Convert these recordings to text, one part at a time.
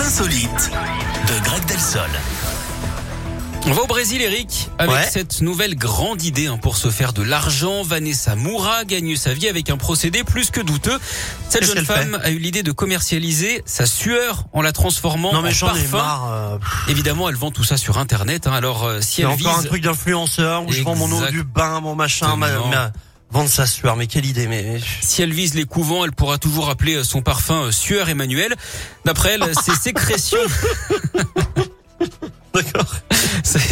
insolites de Greg Delsol. On va au Brésil, Eric, avec Ouais. cette nouvelle grande idée hein, pour se faire de l'argent. Vanessa Moura gagne sa vie avec un procédé plus que douteux. Cette jeune femme a eu l'idée de commercialiser sa sueur en la transformant Non en mais j'en ai parfum. marre. euh, Évidemment, elle vend tout ça sur Internet. hein. Alors, euh, si elle encore vise, un truc d'influenceur où je vends mon eau du bain, mon machin, ma, ma- vendre sa sueur. Mais quelle idée mais si elle vise les couvents, elle pourra toujours appeler son parfum euh, sueur Emmanuel. D'après elle, ses sécrétions.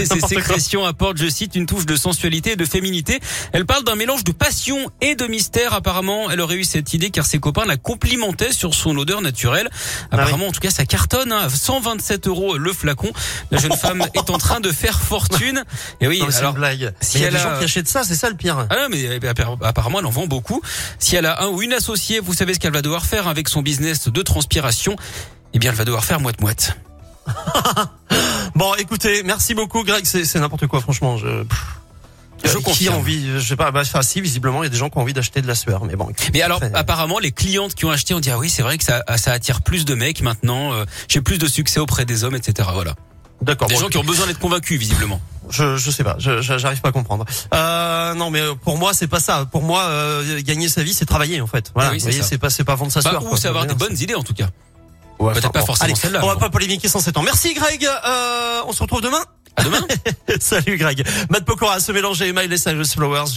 ses, ses sécrétions apportent, je cite, une touche de sensualité et de féminité. Elle parle d'un mélange de passion et de mystère. Apparemment, elle aurait eu cette idée car ses copains la complimentaient sur son odeur naturelle. Ah Apparemment, en tout cas, ça cartonne. Hein. 127 euros le flacon. La jeune femme est en train de faire fortune. Et oui, Non, alors une blague. si Mais il y a elle des a- gens qui achètent ça, c'est ça le pire. Ah non, mais euh, appar- apparemment, elle en vend beaucoup. Si elle a un ou une associée, vous savez ce qu'elle va devoir faire avec son business de transpiration? Eh bien, elle va devoir faire moite-moite. Bon, écoutez, merci beaucoup, Greg. C'est n'importe quoi, franchement. Je. Je Euh, qui a envie, je sais pas, bah, enfin, si, visiblement, il y a des gens qui ont envie d'acheter de la sueur, mais bon. Mais alors, Après, apparemment, les clientes qui ont acheté ont dit, ah oui, c'est vrai que ça, ça attire plus de mecs maintenant, euh, j'ai plus de succès auprès des hommes, etc. Voilà. D'accord. Des bon, gens qui ont besoin d'être convaincus, visiblement. Je, je sais pas, j'arrive pas à comprendre. Euh, non, mais euh, pour moi, c'est pas ça. Pour moi, euh, gagner sa vie, c'est travailler, en fait. Voilà. Ah oui, c'est pas, c'est pas vendre sa Bah, sueur. ou quoi. c'est avoir des bonnes idées, en tout cas. Ouais, peut-être pas bon. forcément celle-là, On va pas polémiquer sans s'étendre. Merci, Greg. Euh, on se retrouve demain. À demain. Salut, Greg. Matt Pokora, se mélanger, Miley Cyrus Flowers.